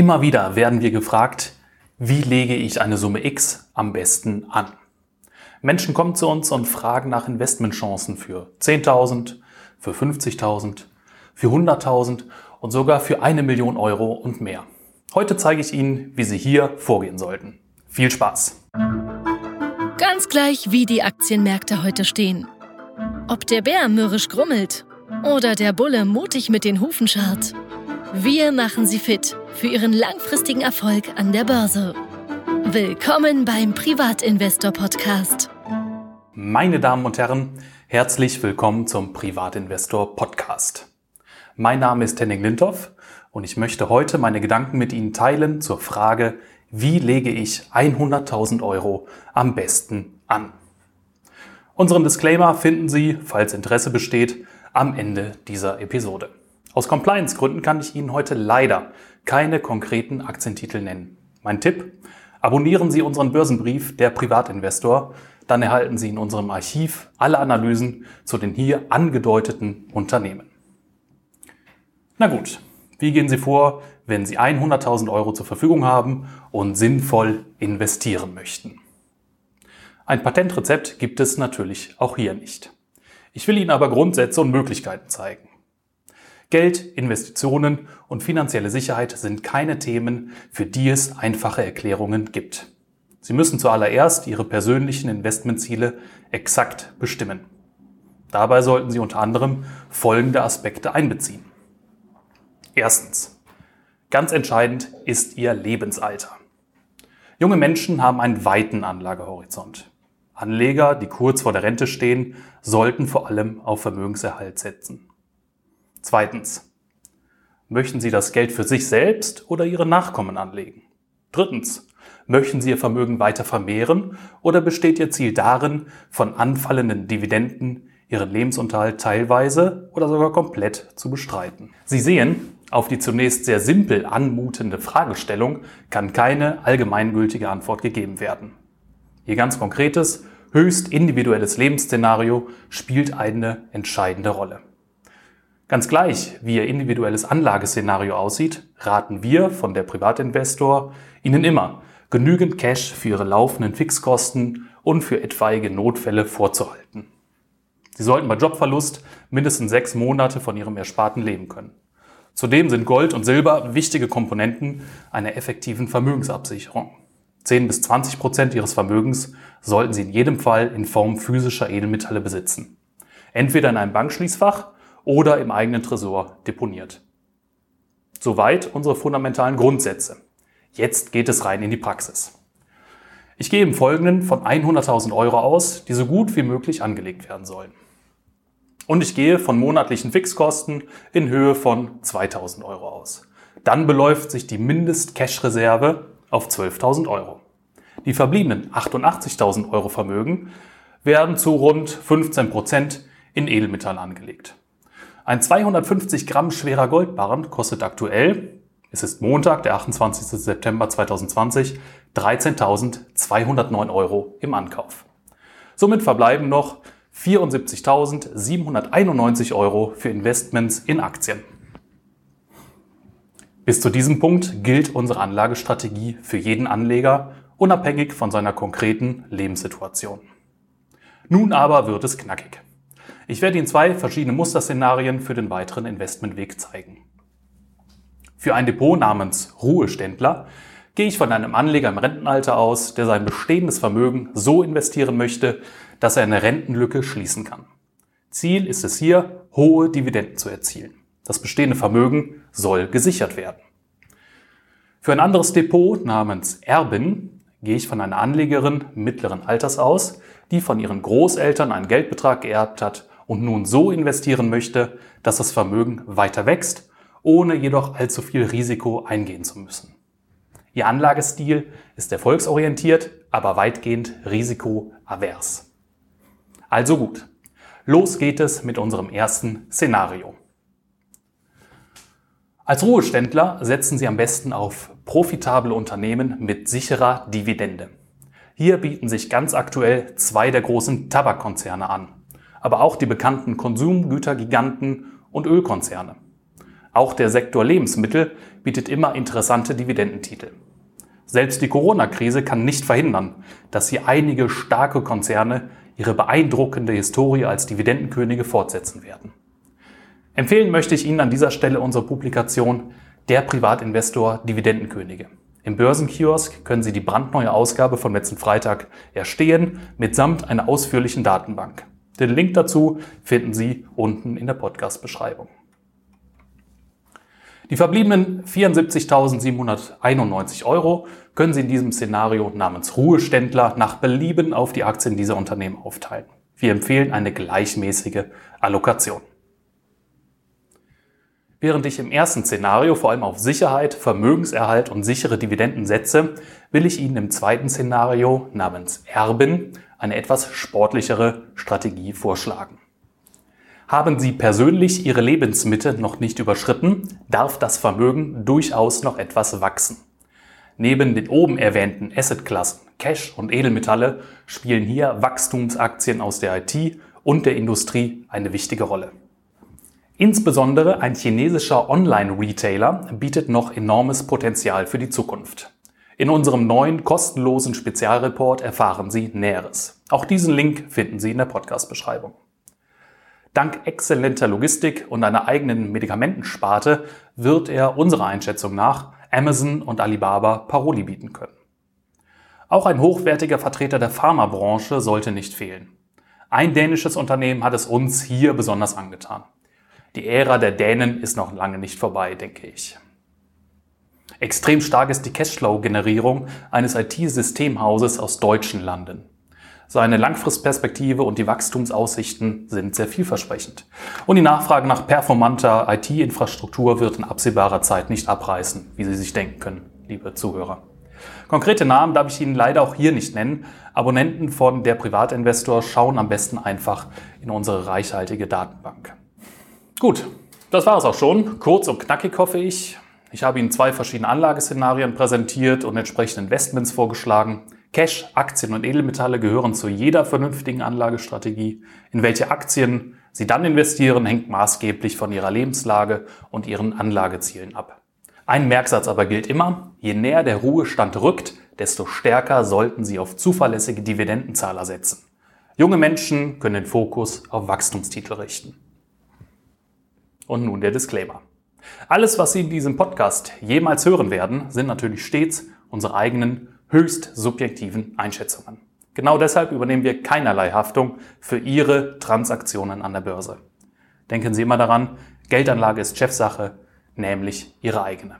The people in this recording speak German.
Immer wieder werden wir gefragt, wie lege ich eine Summe X am besten an? Menschen kommen zu uns und fragen nach Investmentchancen für 10.000, für 50.000, für 100.000 und sogar für eine Million Euro und mehr. Heute zeige ich Ihnen, wie Sie hier vorgehen sollten. Viel Spaß! Ganz gleich, wie die Aktienmärkte heute stehen. Ob der Bär mürrisch grummelt oder der Bulle mutig mit den Hufen scharrt. Wir machen Sie fit für Ihren langfristigen Erfolg an der Börse. Willkommen beim Privatinvestor Podcast. Meine Damen und Herren, herzlich willkommen zum Privatinvestor Podcast. Mein Name ist Henning Lindhoff und ich möchte heute meine Gedanken mit Ihnen teilen zur Frage, wie lege ich 100.000 Euro am besten an? Unseren Disclaimer finden Sie, falls Interesse besteht, am Ende dieser Episode. Aus Compliance-Gründen kann ich Ihnen heute leider keine konkreten Aktientitel nennen. Mein Tipp, abonnieren Sie unseren Börsenbrief Der Privatinvestor, dann erhalten Sie in unserem Archiv alle Analysen zu den hier angedeuteten Unternehmen. Na gut, wie gehen Sie vor, wenn Sie 100.000 Euro zur Verfügung haben und sinnvoll investieren möchten? Ein Patentrezept gibt es natürlich auch hier nicht. Ich will Ihnen aber Grundsätze und Möglichkeiten zeigen. Geld, Investitionen und finanzielle Sicherheit sind keine Themen, für die es einfache Erklärungen gibt. Sie müssen zuallererst Ihre persönlichen Investmentziele exakt bestimmen. Dabei sollten Sie unter anderem folgende Aspekte einbeziehen. Erstens. Ganz entscheidend ist Ihr Lebensalter. Junge Menschen haben einen weiten Anlagehorizont. Anleger, die kurz vor der Rente stehen, sollten vor allem auf Vermögenserhalt setzen. Zweitens. Möchten Sie das Geld für sich selbst oder Ihre Nachkommen anlegen? Drittens. Möchten Sie Ihr Vermögen weiter vermehren oder besteht Ihr Ziel darin, von anfallenden Dividenden Ihren Lebensunterhalt teilweise oder sogar komplett zu bestreiten? Sie sehen, auf die zunächst sehr simpel anmutende Fragestellung kann keine allgemeingültige Antwort gegeben werden. Ihr ganz konkretes, höchst individuelles Lebensszenario spielt eine entscheidende Rolle. Ganz gleich, wie Ihr individuelles Anlageszenario aussieht, raten wir von der Privatinvestor Ihnen immer, genügend Cash für Ihre laufenden Fixkosten und für etwaige Notfälle vorzuhalten. Sie sollten bei Jobverlust mindestens sechs Monate von Ihrem Ersparten leben können. Zudem sind Gold und Silber wichtige Komponenten einer effektiven Vermögensabsicherung. 10 bis 20 Prozent Ihres Vermögens sollten Sie in jedem Fall in Form physischer Edelmetalle besitzen. Entweder in einem Bankschließfach oder im eigenen Tresor deponiert. Soweit unsere fundamentalen Grundsätze. Jetzt geht es rein in die Praxis. Ich gehe im Folgenden von 100.000 Euro aus, die so gut wie möglich angelegt werden sollen. Und ich gehe von monatlichen Fixkosten in Höhe von 2.000 Euro aus. Dann beläuft sich die Mindest-Cash-Reserve auf 12.000 Euro. Die verbliebenen 88.000 Euro Vermögen werden zu rund 15 Prozent in Edelmetall angelegt. Ein 250 Gramm schwerer Goldbarren kostet aktuell, es ist Montag, der 28. September 2020, 13.209 Euro im Ankauf. Somit verbleiben noch 74.791 Euro für Investments in Aktien. Bis zu diesem Punkt gilt unsere Anlagestrategie für jeden Anleger, unabhängig von seiner konkreten Lebenssituation. Nun aber wird es knackig. Ich werde Ihnen zwei verschiedene Musterszenarien für den weiteren Investmentweg zeigen. Für ein Depot namens Ruheständler gehe ich von einem Anleger im Rentenalter aus, der sein bestehendes Vermögen so investieren möchte, dass er eine Rentenlücke schließen kann. Ziel ist es hier, hohe Dividenden zu erzielen. Das bestehende Vermögen soll gesichert werden. Für ein anderes Depot namens Erbin gehe ich von einer Anlegerin mittleren Alters aus, die von ihren Großeltern einen Geldbetrag geerbt hat und nun so investieren möchte, dass das Vermögen weiter wächst, ohne jedoch allzu viel Risiko eingehen zu müssen. Ihr Anlagestil ist erfolgsorientiert, aber weitgehend risikoavers. Also gut, los geht es mit unserem ersten Szenario. Als Ruheständler setzen Sie am besten auf profitable Unternehmen mit sicherer Dividende. Hier bieten sich ganz aktuell zwei der großen Tabakkonzerne an aber auch die bekannten Konsumgütergiganten und Ölkonzerne. Auch der Sektor Lebensmittel bietet immer interessante Dividendentitel. Selbst die Corona-Krise kann nicht verhindern, dass hier einige starke Konzerne ihre beeindruckende Historie als Dividendenkönige fortsetzen werden. Empfehlen möchte ich Ihnen an dieser Stelle unsere Publikation Der Privatinvestor Dividendenkönige. Im Börsenkiosk können Sie die brandneue Ausgabe von letzten Freitag erstehen, mitsamt einer ausführlichen Datenbank. Den Link dazu finden Sie unten in der Podcast-Beschreibung. Die verbliebenen 74.791 Euro können Sie in diesem Szenario namens Ruheständler nach Belieben auf die Aktien dieser Unternehmen aufteilen. Wir empfehlen eine gleichmäßige Allokation. Während ich im ersten Szenario vor allem auf Sicherheit, Vermögenserhalt und sichere Dividenden setze, will ich Ihnen im zweiten Szenario namens Erben eine etwas sportlichere Strategie vorschlagen. Haben Sie persönlich Ihre Lebensmitte noch nicht überschritten, darf das Vermögen durchaus noch etwas wachsen. Neben den oben erwähnten Assetklassen Cash und Edelmetalle spielen hier Wachstumsaktien aus der IT und der Industrie eine wichtige Rolle. Insbesondere ein chinesischer Online-Retailer bietet noch enormes Potenzial für die Zukunft. In unserem neuen kostenlosen Spezialreport erfahren Sie Näheres. Auch diesen Link finden Sie in der Podcast-Beschreibung. Dank exzellenter Logistik und einer eigenen Medikamentensparte wird er unserer Einschätzung nach Amazon und Alibaba Paroli bieten können. Auch ein hochwertiger Vertreter der Pharmabranche sollte nicht fehlen. Ein dänisches Unternehmen hat es uns hier besonders angetan. Die Ära der Dänen ist noch lange nicht vorbei, denke ich. Extrem stark ist die Cashflow-Generierung eines IT-Systemhauses aus deutschen Landen. Seine Langfristperspektive und die Wachstumsaussichten sind sehr vielversprechend. Und die Nachfrage nach performanter IT-Infrastruktur wird in absehbarer Zeit nicht abreißen, wie Sie sich denken können, liebe Zuhörer. Konkrete Namen darf ich Ihnen leider auch hier nicht nennen. Abonnenten von der Privatinvestor schauen am besten einfach in unsere reichhaltige Datenbank. Gut, das war es auch schon. Kurz und knackig hoffe ich. Ich habe Ihnen zwei verschiedene Anlageszenarien präsentiert und entsprechende Investments vorgeschlagen. Cash, Aktien und Edelmetalle gehören zu jeder vernünftigen Anlagestrategie. In welche Aktien Sie dann investieren, hängt maßgeblich von Ihrer Lebenslage und Ihren Anlagezielen ab. Ein Merksatz aber gilt immer, je näher der Ruhestand rückt, desto stärker sollten Sie auf zuverlässige Dividendenzahler setzen. Junge Menschen können den Fokus auf Wachstumstitel richten. Und nun der Disclaimer. Alles, was Sie in diesem Podcast jemals hören werden, sind natürlich stets unsere eigenen höchst subjektiven Einschätzungen. Genau deshalb übernehmen wir keinerlei Haftung für Ihre Transaktionen an der Börse. Denken Sie immer daran, Geldanlage ist Chefsache, nämlich Ihre eigene.